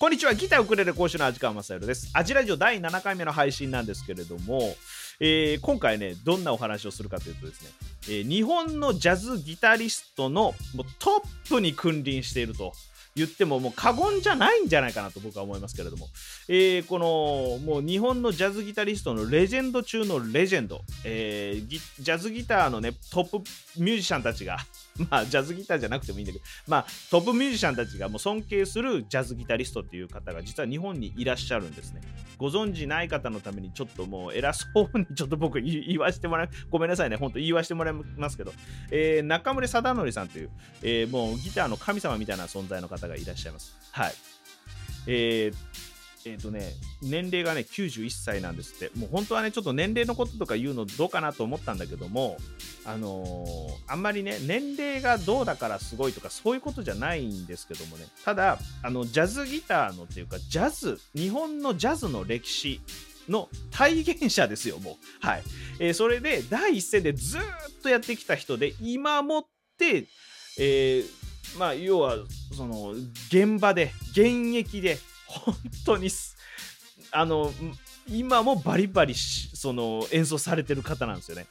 こんにちは。ギターウクレレ講師の味川雅宏です。アジラジオ第7回目の配信なんですけれども、えー今回ねどんなお話をするかというとですね、えー日本のジャズギタリストのもうトップに君臨していると言ってももう過言じゃないんじゃないかなと僕は思いますけれども、えーこのもう日本のジャズギタリストのレジェンド中のレジェンド、えージャズギターのねトップミュージシャンたちが まあジャズギターじゃなくてもいいんだけどまあトップミュージシャンたちがもう尊敬するジャズギタリストっていう方が実は日本にいらっしゃるんですね。ご存知ない方のためにちょっともう偉そうにちょっと僕言わせてもらう。ごめんなさいね。本当言わせてもらいますけど、えー中村貞則さんという、えーもうギターの神様みたいな存在の方がいらっしゃいます。はい。えーえーとね、年齢がね91歳なんですって。もう本当はねちょっと年齢のこととか言うのどうかなと思ったんだけどもあのーあんまりね年齢がどうだからすごいとかそういうことじゃないんですけどもね。ただあのジャズギターのっていうかジャズ日本のジャズの歴史の体現者ですよもう。はい、えーそれで第一線でずっとやってきた人で今もって、えーまあ要はその現場で現役で本当にすあの今もバリバリその演奏されてる方なんですよね。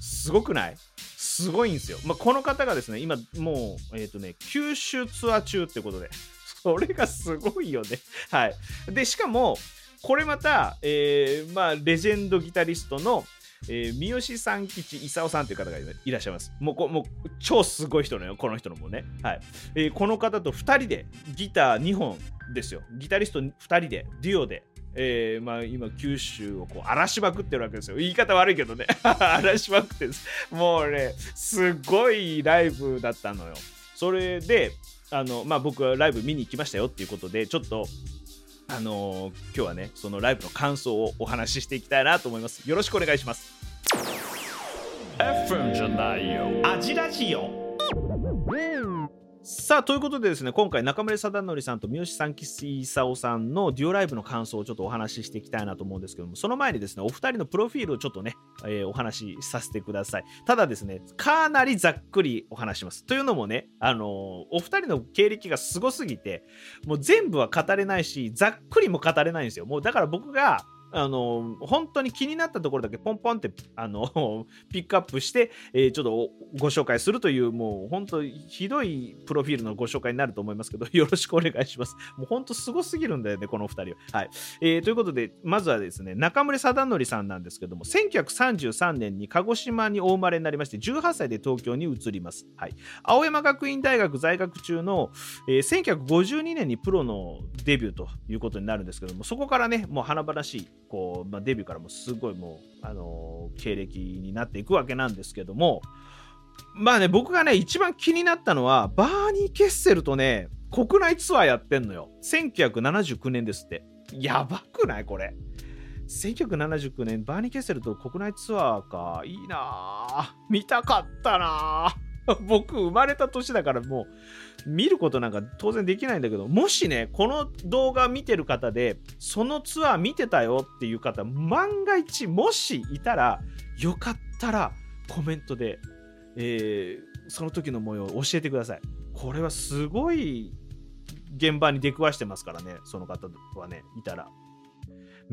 すごくない？すごいんですよ、まあ、この方がですね今もうえっ、とね九州ツアー中ってことで。それがすごいよね。はい。でしかもこれまた、えーまあ、レジェンドギタリストの、えー三好三吉勲さんという方がいらっしゃいます。もうこもう超すごい人のよ、この人のもね。はいえーこの方と2人でギター2本ですよ。ギタリスト2人で、デュオで。えーまあ、今九州をこう荒らしまくってるわけですよ言い方悪いけどね 荒らしまくってもうねすごいライブだったのよそれであの、まあ、僕はライブ見に行きましたよっていうことでちょっとあのー今日はねそのライブの感想をお話ししていきたいなと思います。よろしくお願いします。FM じゃないよ。アジラジオさあということでですね今回中村貞則さんと三好三木勲さんのデュオライブの感想をちょっとお話ししていきたいなと思うんですけどもその前にですねお二人のプロフィールをちょっとね、えーお話しさせてください。ただですねかなりざっくりお話します。というのもねあのーお二人の経歴がすごすぎてもう全部は語れないしざっくりも語れないんですよ。もうだから僕があの本当に気になったところだけポンポンってあの ピックアップして、えーちょっとご紹介するというもう本当ひどいプロフィールのご紹介になると思いますけど よろしくお願いします。もう本当すごすぎるんだよねこのお二人は。はい、えーということでまずはですね中村貞則さんなんですけども1933年に鹿児島にお生まれになりまして18歳で東京に移ります。はい。青山学院大学在学中の、えー1952年にプロのデビューということになるんですけどもそこからねもう華々しいこう、まあ、デビューからもすごいもう、あのー経歴になっていくわけなんですけどもまあね僕がね一番気になったのはバーニー・ケッセルとね国内ツアーやってんのよ。1979年ですって。やばくない？これ。1979年バーニー・ケッセルと国内ツアーか。いいなあ見たかったなあ 僕生まれた年だからもう見ることなんか当然できないんだけどもしねこの動画見てる方でそのツアー見てたよっていう方万が一もしいたらよかったらコメントで、えーその時の模様を教えてください。これはすごい現場に出くわしてますからねその方はねいたら。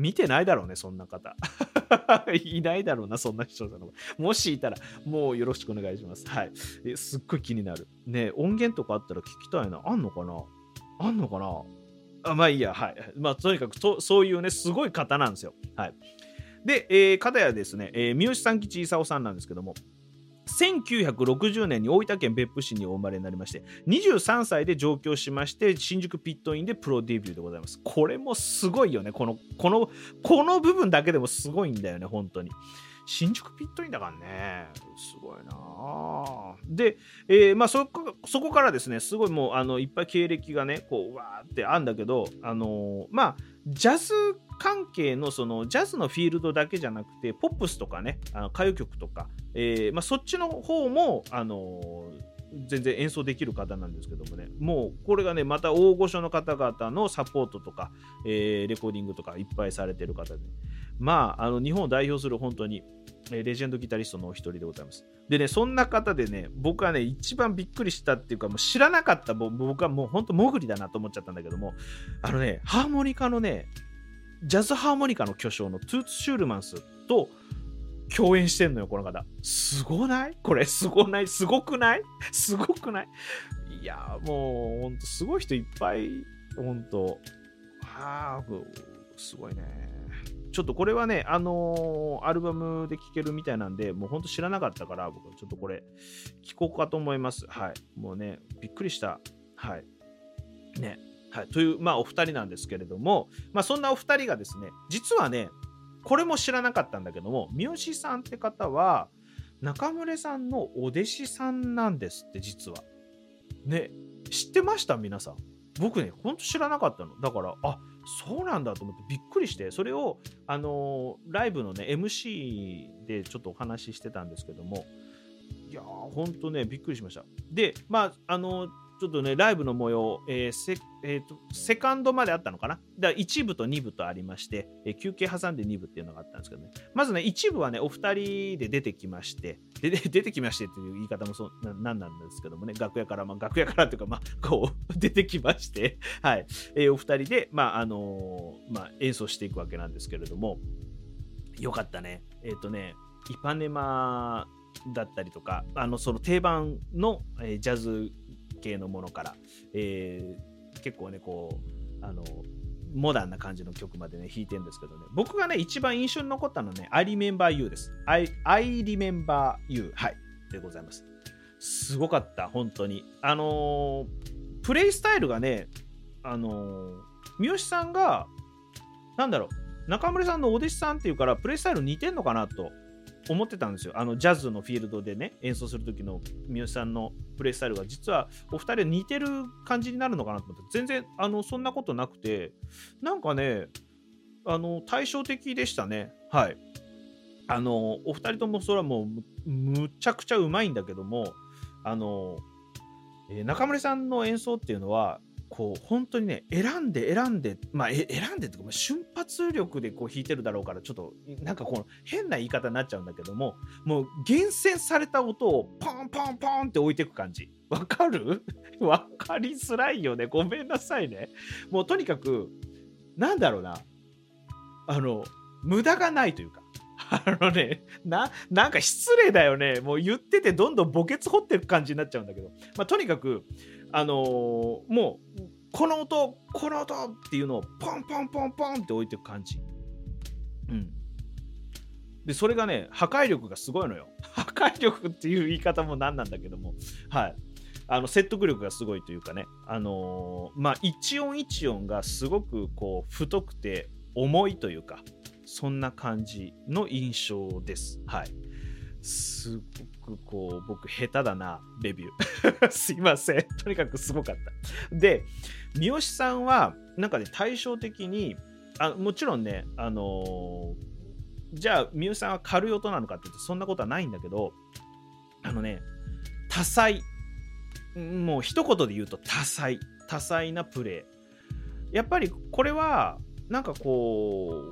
見てないだろうねそんな方。いないだろうなそんな視聴者の方。もしいたらもうよろしくお願いします。はい。えすっごい気になる。ね音源とかあったら聞きたいな。あんのかな？あんのかな？あまあいいや。はい。まあとにかくとそういうねすごい方なんですよ。はい。で、えー、片やですね、えー三好三吉勲さんなんですけども1960年に大分県別府市にお生まれになりまして23歳で上京しまして新宿ピットインでプロデビューでございます。これもすごいよね。このこのこの部分だけでもすごいんだよね本当に。新宿ピットインだからね。すごいな。で、えーまあ、そこそこからですねすごいもうあのいっぱい経歴がねこうわーってあんだけどあのーまあジャズ関係のそのジャズのフィールドだけじゃなくてポップスとかねあの歌謡曲とか、えーまあ、そっちの方もあの全然演奏できる方なんですけどもねもうこれがねまた大御所の方々のサポートとか、えーレコーディングとかいっぱいされてる方で、まあ、あの日本を代表する本当にレジェンドギタリストのお一人でございます。でね、そんな方でね、僕はね、一番びっくりしたっていうか、もう知らなかった、僕はもう本当、潜りだなと思っちゃったんだけども、あのね、ハーモニカのね、ジャズハーモニカの巨匠のトゥーツ・シュールマンスと共演してんのよ、この方。すごない？これ、すごない？すごくない？すごくない？いやもう、ほんと、すごい人いっぱい、ほんと、はあ、すごいね。ちょっとこれはね、あのー、アルバムで聴けるみたいなんで、もうほんと知らなかったから、僕ちょっとこれ、聴こうかと思います。はい。もうね、びっくりした。はい。ね。はい。という、まあ、お二人なんですけれども、まあ、そんなお二人がですね、実はね、これも知らなかったんだけども、三好さんって方は、中村さんのお弟子さんなんですって、実は。ね、知ってました？皆さん。僕ね、ほんと知らなかったの。だから、あそうなんだと思ってびっくりして、それを、あの、ライブのね、MC でちょっとお話ししてたんですけども、いやー、ほんとね、びっくりしました。で、まあ、あのちょっとね、ライブの模様、えーセえーと、セカンドまであったのかな？だから1部と2部とありまして、えー、休憩挟んで2部っていうのがあったんですけどね。まずね、1部はね、お二人で出てきまして、でで出てきましてっていう言い方もそうななんなんですけどもね、楽屋から、まあ、楽屋からというか、まあ、こう、出てきまして、はい、えー、お二人で、まあ、あのー、まあ、演奏していくわけなんですけれども、よかったね。えっ、ー、とね、イパネマだったりとか、あの、その定番の、えー、ジャズ系のものから、えー、結構ね、こう、あの、モダンな感じの曲までね、弾いてるんですけどね、僕がね、一番印象に残ったのはね、I Remember You です。I, I Remember You。はい。でございます。すごかった、本当に。あのー、プレイスタイルがね、あのー、三好さんが、なんだろう、中村さんのお弟子さんっていうから、プレイスタイル似てんのかなと思ってたんですよ。あのジャズのフィールドでね、演奏する時の三好さんのプレイスタイルが、実はお二人似てる感じになるのかなと思って、全然あのそんなことなくて、なんかね、あの対照的でしたね。はい。あの、お二人ともそれはもうむちゃくちゃうまいんだけども、あの、え、中村さんの演奏っていうのは、こう本当にね選んで選んでまあ選んでっていうか瞬発力でこう弾いてるだろうからちょっとなんかこの変な言い方になっちゃうんだけどももう厳選された音をポンポンポンって置いていく感じ。わかる？わかりづらいよね。ごめんなさいね。もうとにかくなんだろうな。あの無駄がないというか。あのねななんか失礼だよね。もう言っててどんどん墓穴掘ってる感じになっちゃうんだけど、まあ、とにかくあのー、もうこの音この音っていうのをポンポンポンポンって置いていく感じ。うん。で、それがね、破壊力がすごいのよ。破壊力っていう言い方も何なんだけども、はい。あの説得力がすごいというかね、あのー、まあ、一音一音がすごくこう太くて重いというか、そんな感じの印象です。はい。すくこう、僕、下手だな、レビュー。すいません。とにかくすごかった。で、三好さんは、なんかね、対照的に、あもちろんね、あのー、じゃあ、三好さんは軽い音なのかって言うと、そんなことはないんだけど、あのね、多彩。もう一言で言うと多彩。多彩なプレイ。やっぱりこれは、なんかこ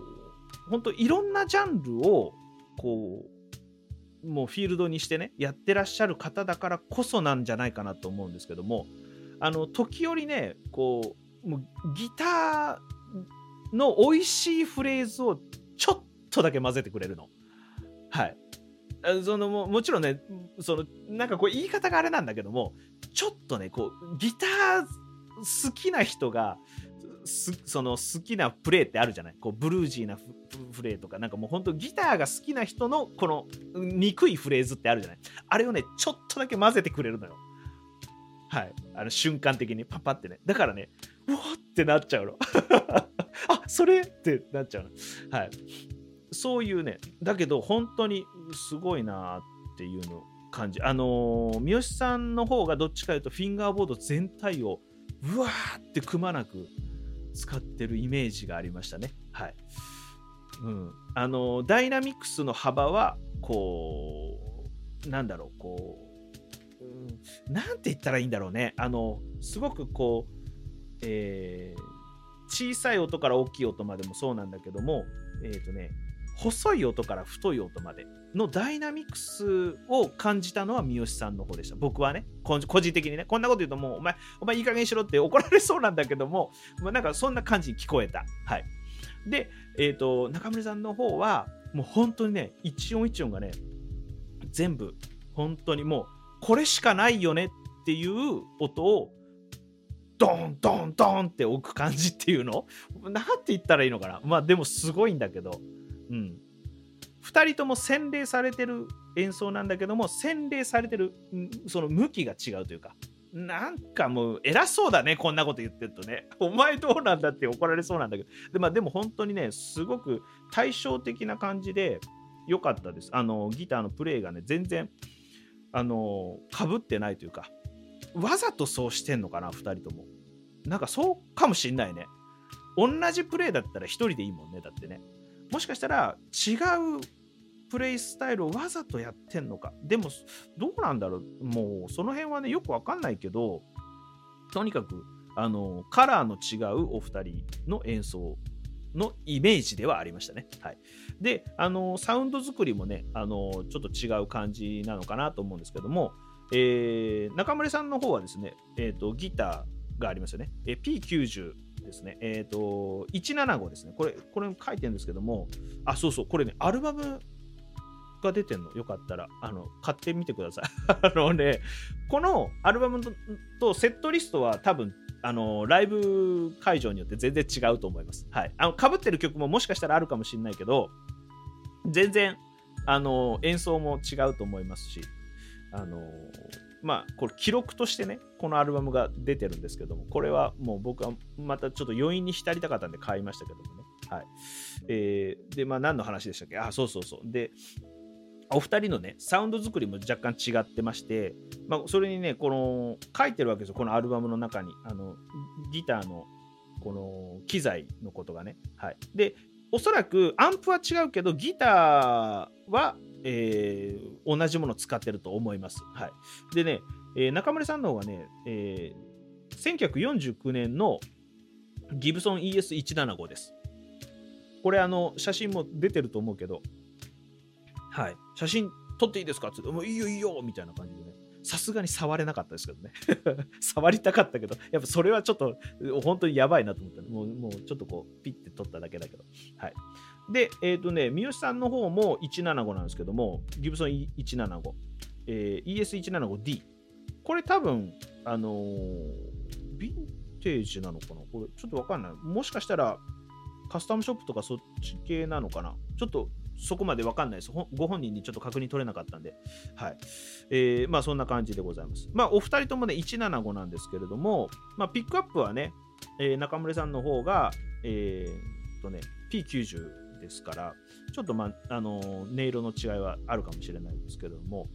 う、本当いろんなジャンルを、こう、もうフィールドにしてねやってらっしゃる方だからこそなんじゃないかなと思うんですけどもあの時折ねこうもうギターの美味しいフレーズをちょっとだけ混ぜてくれるの。はいそのももちろんねそのなんかこう言い方があれなんだけどもちょっとねこうギター好きな人がすその好きなプレーってあるじゃない？こうブルージーなプレーとかなんかもうほんとギターが好きな人のこの憎いフレーズってあるじゃない？あれをねちょっとだけ混ぜてくれるのよ。はい。あの瞬間的にパパってね。だからねうわってなっちゃうの。あそれってなっちゃうの。はい。そういうねだけど本当にすごいなっていうの感じ。あのー、三好さんの方がどっちかというとフィンガーボード全体をうわーってくまなく使ってるイメージがありましたね。はい。うん。あの、ダイナミクスの幅は、こう、なんだろう、こう、うん、なんて言ったらいいんだろうね。あの、すごくこう、えー、小さい音から大きい音までもそうなんだけども、えっ、ー、とね、細い音から太い音までのダイナミクスを感じたのは三好さんの方でした。僕はね、個人的にね、こんなこと言うともう、お前、お前いい加減にしろって怒られそうなんだけども、まあ、なんかそんな感じに聞こえた。はい。で、えっ、ー、と、中村さんの方は、もう本当にね、一音一音がね、全部、本当にもう、これしかないよねっていう音をドンドンドンって置く感じっていうの？なんて言ったらいいのかなまあでもすごいんだけど、うん。2人とも洗礼されてる演奏なんだけども、洗礼されてる、その向きが違うというか、なんかもう偉そうだね、こんなこと言ってるとね。お前どうなんだって怒られそうなんだけど。で,、まあ、でも本当にね、すごく対照的な感じで良かったです。あの、ギターのプレイがね、全然、あの、かぶってないというか、わざとそうしてんのかな、2人とも。なんかそうかもしんないね。同じプレイだったら1人でいいもんね、だってね。もしかしたら違うプレイスタイルをわざとやってんのか。でも、どうなんだろう。もう、その辺はね、よくわかんないけど、とにかく、あの、カラーの違うお二人の演奏のイメージではありましたね。はい。で、あの、サウンド作りもね、あの、ちょっと違う感じなのかなと思うんですけども、えー、中村さんの方はですね、えっ、ー、と、ギターがありますよね。え、P90 ですね。えっ、ー、と、175ですね。これ、これ書いてるんですけども、あ、そうそう、これね、アルバムが出てんの。よかったら、あの、買ってみてください。あのね、このアルバムとセットリストは多分、あの、ライブ会場によって全然違うと思います。はい。あの、被ってる曲ももしかしたらあるかもしれないけど、全然、あの、演奏も違うと思いますし、あの、まあ、これ記録としてね、このアルバムが出てるんですけども、これはもう僕はまたちょっと余韻に浸りたかったんで買いましたけどもね。はい。えー、で、まあ何の話でしたっけ？あ、そうそうそう。で、お二人のね、サウンド作りも若干違ってまして、まあ、それにね、この、書いてるわけですよ、このアルバムの中に。あの、ギターの、この、機材のことがね。はい。で、おそらく、アンプは違うけど、ギターは、えー、同じものを使ってると思います。はい。でね、えー、中村さんの方がね、えー、1949年のギブソン ES175 です。これ、あの、写真も出てると思うけど、はい、写真撮っていいですか？って言って、もういいよいいよみたいな感じでね。さすがに触れなかったですけどね。触りたかったけど、やっぱそれはちょっと本当にやばいなと思ったもうもうちょっとこう、ピッて撮っただけだけど。はい。で、えっ、ー、とね、三好さんの方も175なんですけども、ギブソン175、えー、ES175D。これ多分、あのー、ヴィンテージなのかな？これちょっとわかんない。もしかしたらカスタムショップとかそっち系なのかな？ちょっとそこまで分かんないです。ご本人にちょっと確認取れなかったんで。はい。えー、まあそんな感じでございます。まあお二人ともね、175なんですけれども、まあピックアップはね、えー、中村さんの方が、えー、とね、P90 ですから、ちょっとまあ、あの、音色の違いはあるかもしれないですけれども、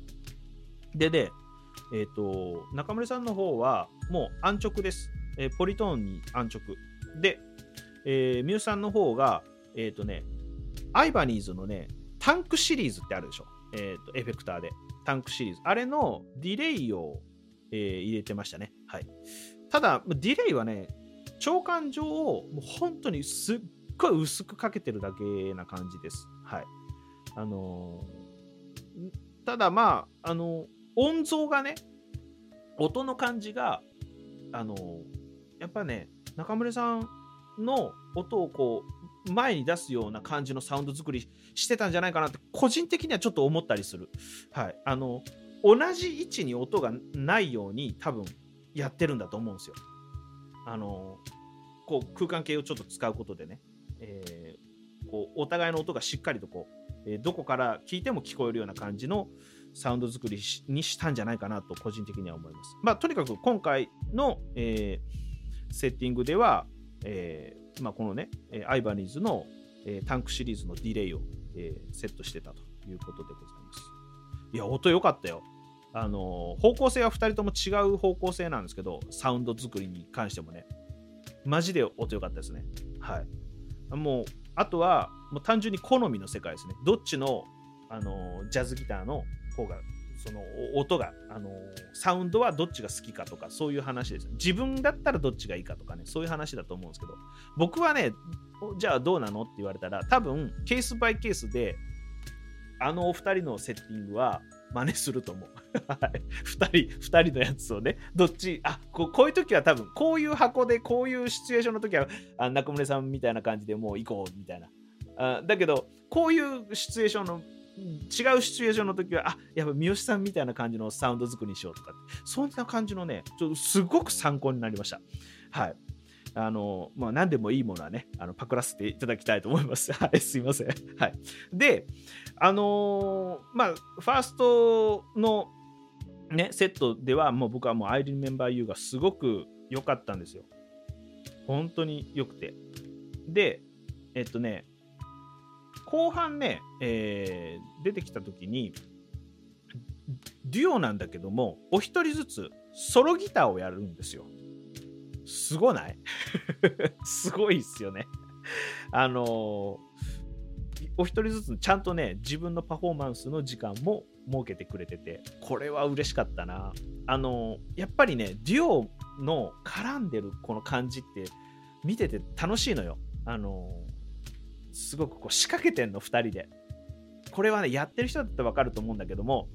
でね、えっ、ー、と、中村さんの方はもう安直です。えー、ポリトーンに安直。で、えー、ミュウさんの方が、えっ、ー、とね、アイバニーズのね、タンクシリーズってあるでしょ。えっ、と、エフェクターで。タンクシリーズ。あれのディレイを、え、入れてましたね。はい。ただ、ディレイはね、長官上をもう本当にすっごい薄くかけてるだけな感じです。はい。あのー、ただまあ、あのー、音像がね、音の感じが、あのー、やっぱね、中村さんの音をこう前に出すような感じのサウンド作りしてたんじゃないかなって個人的にはちょっと思ったりする。はい。あの、同じ位置に音がないように多分やってるんだと思うんですよ。あの、こう空間系をちょっと使うことでね、えー、こうお互いの音がしっかりとこう、えー、どこから聞いても聞こえるような感じのサウンド作りにしたんじゃないかなと個人的には思います。まあ、とにかく今回の、えー、セッティングでは、えまあ、このね、アイバニーズの、えタンクシリーズのディレイを、えセットしてたということでございます。いや、音良かったよ。あの方向性は2人とも違う方向性なんですけど、サウンド作りに関してもね、マジで音良かったですね。はい。もう、あとは、もう単純に好みの世界ですね。どっちの、あのジャズギターの方がその音が、あのサウンドはどっちが好きかとか、そういう話です。自分だったらどっちがいいかとかね、そういう話だと思うんですけど、僕はね、じゃあどうなのって言われたら、多分、ケースバイケースで、あのお二人のセッティングは真似すると思う。2人、二人のやつをね、どっち、あここういう時は多分、こういう箱で、こういうシチュエーションの時は、あ中村さんみたいな感じでもう行こうみたいな。あだけど、こういうシチュエーションの違うシチュエーションの時は、あやっぱ三好さんみたいな感じのサウンド作りにしようとか、そんな感じのね、ちょっとすごく参考になりました。はい。あの、まあ、何でもいいものはね、あのパクらせていただきたいと思います。はい、すいません。はい。で、あのー、まあ、ファーストのね、セットでは、もう僕はもう I Remember You がすごく良かったんですよ。本当に良くて。で、えっとね、後半ね、えー、出てきた時に、デュオなんだけども、お一人ずつソロギターをやるんですよ。すごない？すごいっすよね。あの、お一人ずつちゃんとね、自分のパフォーマンスの時間も設けてくれてて、これは嬉しかったな。あの、やっぱりね、デュオの絡んでるこの感じって見てて楽しいのよ。あの、すごくこう仕掛けてんの、2人で。これはね、やってる人だったらわかると思うんだけども、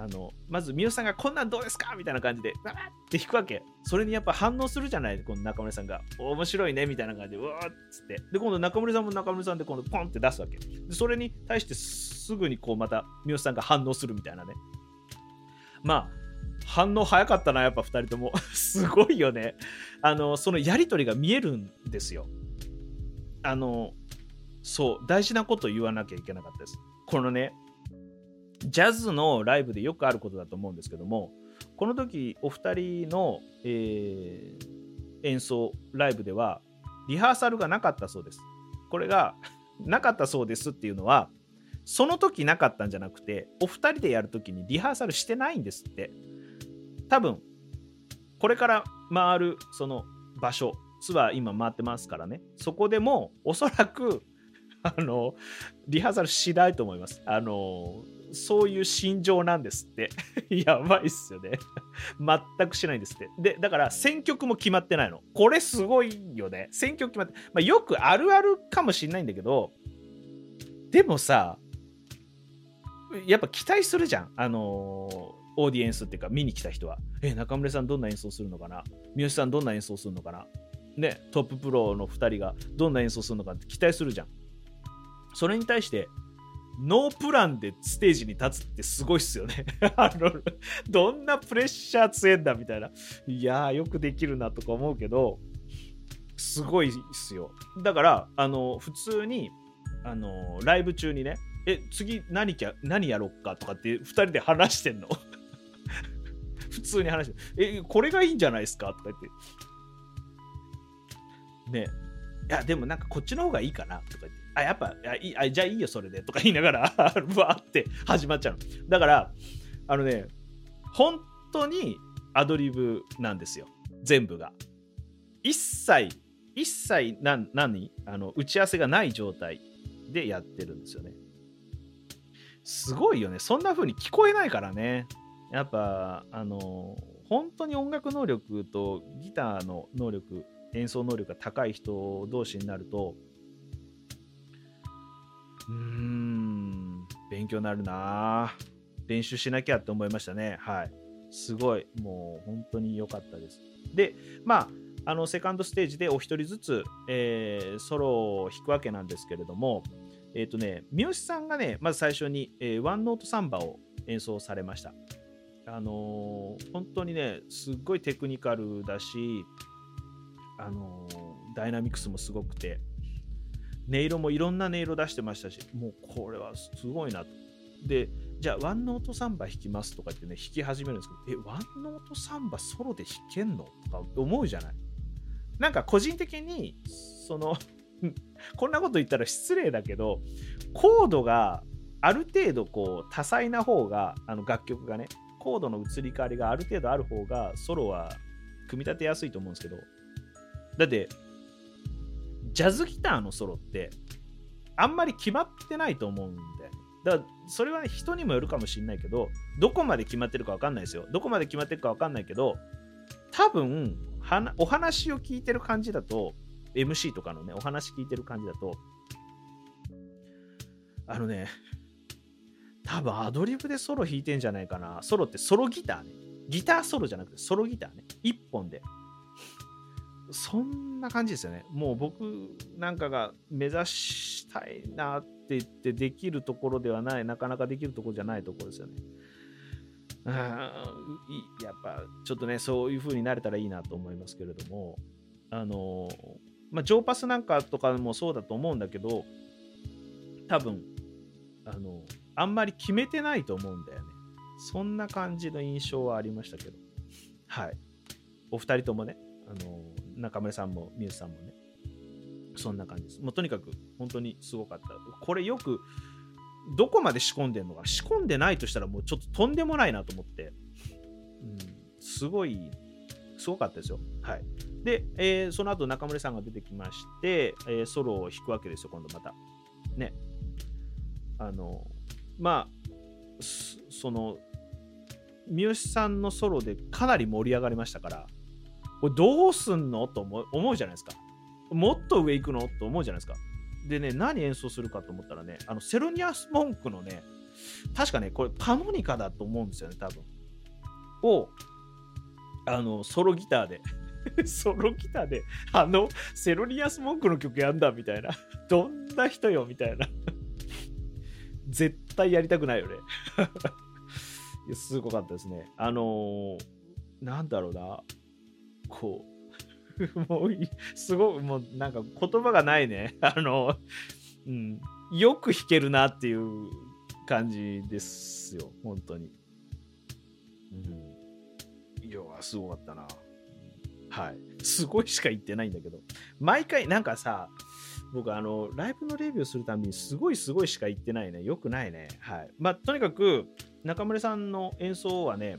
あのまず三好さんがこんなんどうですか？みたいな感じでバーって弾くわけ。それにやっぱ反応するじゃない？この中村さんが。面白いねみたいな感じでうわっつって。で今度中村さんも中村さんで今度ポンって出すわけ。でそれに対してすぐにこうまた三好さんが反応するみたいなね。まあ反応早かったなやっぱ2人とも。すごいよね。あのそのやり取りが見えるんですよ。あのそう大事なこと言わなきゃいけなかったです。このねジャズのライブでよくあることだと思うんですけどもこの時お二人の、えー、演奏ライブではリハーサルがなかったそうです。これがなかったそうですっていうのはその時なかったんじゃなくてお二人でやる時にリハーサルしてないんですって。多分これから回るその場所ツアー今回ってますからね。そこでもおそらくあのリハーサルしないと思います。あのそういう心情なんですって。やばいっすよね。全くしないんですって。で、だから選曲も決まってないの。これすごいよね。選曲決まって、まあ、よくあるあるかもしんないんだけど、でもさ、やっぱ期待するじゃん。あのー、オーディエンスっていうか見に来た人は。え、中村さんどんな演奏するのかな？三好さんどんな演奏するのかな？ね、トッププロの2人がどんな演奏するのかって期待するじゃん。それに対して、ノープランでステージに立つってすごいっすよね あの。どんなプレッシャー強えんだみたいな。いやー、よくできるなとか思うけど、すごいっすよ。だから、あの、普通に、あの、ライブ中にね、え、次何きゃ何やろっか？とかって2人で話してんの。普通に話して、え、これがいいんじゃないですか？とか言って。ねいや、でもなんかこっちの方がいいかな？とか言って。あ、やっぱ、あいあじゃあいいよ、それで。とか言いながらぶ わって始まっちゃうの。だから、あのね、本当にアドリブなんですよ。全部が。一切、一切何、何あの打ち合わせがない状態でやってるんですよね。すごいよね。そんな風に聞こえないからね。やっぱ、あの、本当に音楽能力とギターの能力演奏能力が高い人同士になるとうん勉強になるな練習しなきゃって思いましたね。はい。すごいもう本当に良かったです。でまああのセカンドステージでお一人ずつ、えー、ソロを弾くわけなんですけれどもえっ、ー、とね三好さんがねまず最初に、えー、ワンノートサンバを演奏されました。あのー、本当にねすっごいテクニカルだしあのダイナミクスもすごくて音色もいろんな音色出してましたしもうこれはすごいなと。でじゃあワンノートサンバ弾きますとかってね弾き始めるんですけどえワンノートサンバソロで弾けんのとか思うじゃない？なんか個人的にその こんなこと言ったら失礼だけどコードがある程度こう多彩な方があの楽曲がねコードの移り変わりがある程度ある方がソロは組み立てやすいと思うんですけどだって、ジャズギターのソロって、あんまり決まってないと思うんだよね。だからそれは人にもよるかもしれないけどどこまで決まってるか分かんないですよ。どこまで決まってるか分かんないけど多分はお話を聞いてる感じだと MC とかのねお話聞いてる感じだとあのね多分アドリブでソロ弾いてんじゃないかな。ソロってソロギターね。ギターソロじゃなくてソロギターね。1本で。そんな感じですよね。もう僕なんかが目指したいなって言ってできるところではない、なかなかできるところじゃないところですよね。うんやっぱちょっとね、そういう風になれたらいいなと思いますけれども、あの、まあ、ジョーパスなんかとかもそうだと思うんだけど、多分、あの、あんまり決めてないと思うんだよね。そんな感じの印象はありましたけど。はい。お二人ともね、あの、中村さんもミュさんもね、そんな感じです。もうとにかく本当にすごかった。これよく、どこまで仕込んでんのか仕込んでないとしたらもうちょっととんでもないなと思って、うん、すごい、すごかったですよ。はい。で、えー、その後中村さんが出てきまして、えー、ソロを弾くわけですよ、今度また。ね。あの、まあ、その、三好さんのソロでかなり盛り上がりましたから、これどうすんの？と思うじゃないですか。もっと上行くの？と思うじゃないですか。でね、何演奏するかと思ったらね、あのセロニアス・モンクのね、確かね、これパノニカだと思うんですよね、多分。を、あの、ソロギターで。ソロギターで、あの、セロニアス・モンクの曲やんだ、みたいな。どんな人よ、みたいな。絶対やりたくないよね。すごかったですね。あのー、なんだろうな。こう、もう、すごい、もうなんか言葉がないね。あの、うん、よく弾けるなっていう感じですよ、本当に。うん。いや、すごかったな。はい。すごいしか言ってないんだけど。毎回、なんかさ、僕、あの、ライブのレビューするたびに、すごいすごいしか言ってないね。よくないね。はい。まあ、とにかく、中村さんの演奏はね、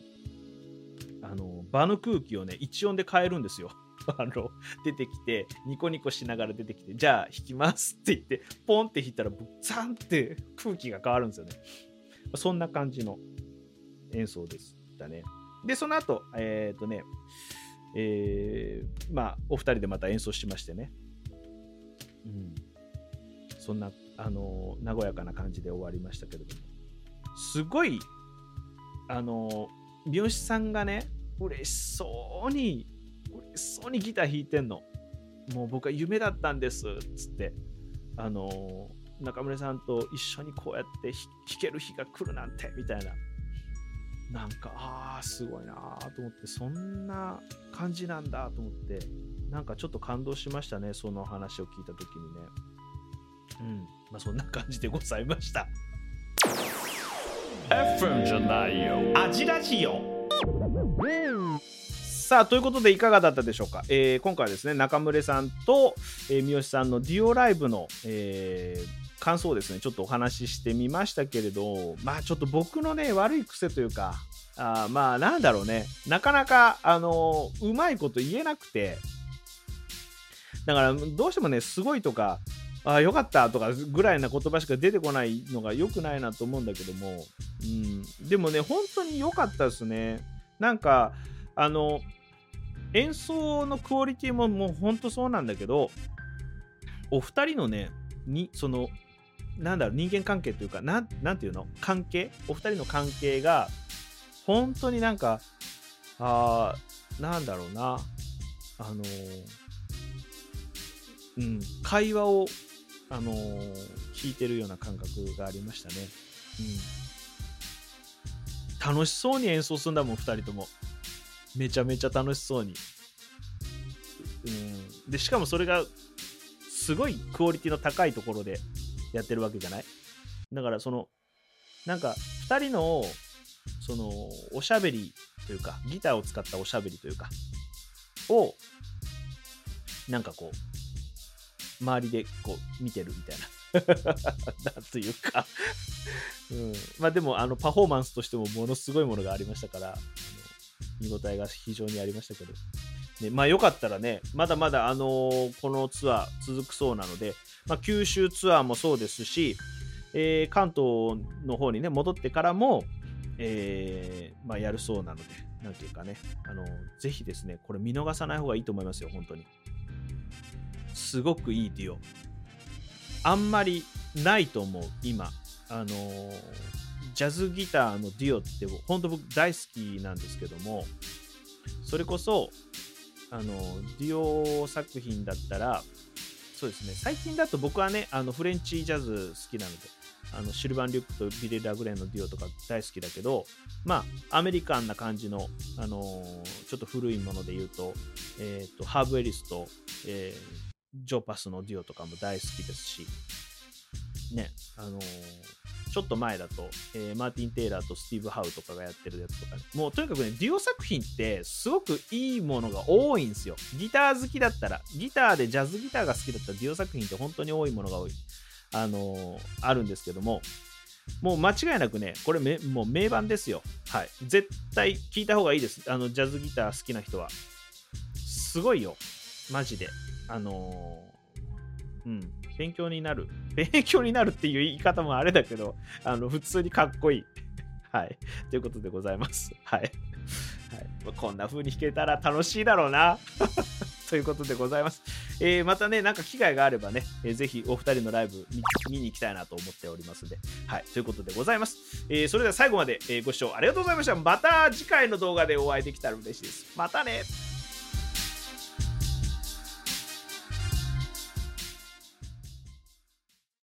あの場の空気をね一音で変えるんですよ。あの出てきてニコニコしながら出てきてじゃあ弾きますって言ってポンって弾いたらブザンって空気が変わるんですよね。そんな感じの演奏でしたね。でその後えっ、ー、とねえー、まあお二人でまた演奏しましてね。うん、そんなあの和やかな感じで終わりましたけれどもすごいあの美容師さんがね嬉しそうに嬉しそうにギター弾いてんの。もう僕は夢だったんですっつって。あのー、中村さんと一緒にこうやって弾ける日が来るなんてみたいな。なんかああすごいなと思ってそんな感じなんだと思ってなんかちょっと感動しましたねその話を聞いた時にね。うん。まあそんな感じでございました。FM じゃないよ。アジラジオさあということでいかがだったでしょうか、えー、今回はですね中村さんと、えー、三好さんのデュオライブの、えー、感想をですねちょっとお話ししてみましたけれどまあちょっと僕のね悪い癖というかあまあなんだろうね。なかなかあのうまいこと言えなくて。だからどうしてもねすごいとかあよかったとかぐらいな言葉しか出てこないのが良くないなと思うんだけども、うん、でもね本当に良かったですね。なんかあの演奏のクオリティももう本当そうなんだけどお二人のねにそのなんだろう人間関係というかなんなんていうの？関係？お二人の関係が本当になんかあなんだろうなあのうん会話をあのー、聞いてるような感覚がありましたね。うん。楽しそうに演奏するんだもん、2人とも。めちゃめちゃ楽しそうに。うん。で、しかもそれが、すごいクオリティの高いところでやってるわけじゃない？だから、その、なんか、2人の、その、おしゃべりというか、ギターを使ったおしゃべりというか、を、なんかこう、周りでこう見てるみたいな なんというかうん、まあでもあのパフォーマンスとしてもものすごいものがありましたから見応えが非常にありましたけど、ね、まあよかったらねまだまだあのー、このツアー続くそうなので、まあ、九州ツアーもそうですしえー関東の方にね、戻ってからも、えーまあ、やるそうなので、なんていうかね、あの、ぜひですね、これ見逃さない方がいいと思いますよ、本当に。すごくいいデュオ。あんまりないと思う、今。あのジャズギターのデュオって本当僕大好きなんですけども、それこそ、あの、デュオ作品だったら、そうですね、最近だと僕はね、あのフレンチジャズ好きなので、あのシルバン・リュックとビレ・ラグレンのデュオとか大好きだけど、まあ、アメリカンな感じの、あのーちょっと古いもので言うと、えっ、と、ハーブ・エリスと、えージョパスのデュオとかも大好きですし、ね、あのーちょっと前だと、えーマーティン・テイラーとスティーブ・ハウとかがやってるやつとかね、もうとにかくね、デュオ作品ってすごくいいものが多いんですよ。ギター好きだったら、ギターでジャズギターが好きだったらデュオ作品って本当に多いものが多い、あのーあるんですけども、もう間違いなくね、これめもう名盤ですよ。はい。絶対聞いた方がいいです。あの、ジャズギター好きな人は。すごいよ。マジで。あのーうん。勉強になる。勉強になるっていう言い方もあれだけど、あの、普通にかっこいい。はい。ということでございます。はい。はいまあこんな風に弾けたら楽しいだろうな。ということでございます。えーまたね、なんか機会があればね、えーぜひお二人のライブ見に行きたいなと思っておりますので、はい、ということでございます。えーそれでは最後まで、えご視聴ありがとうございました。また次回の動画でお会いできたら嬉しいです。またね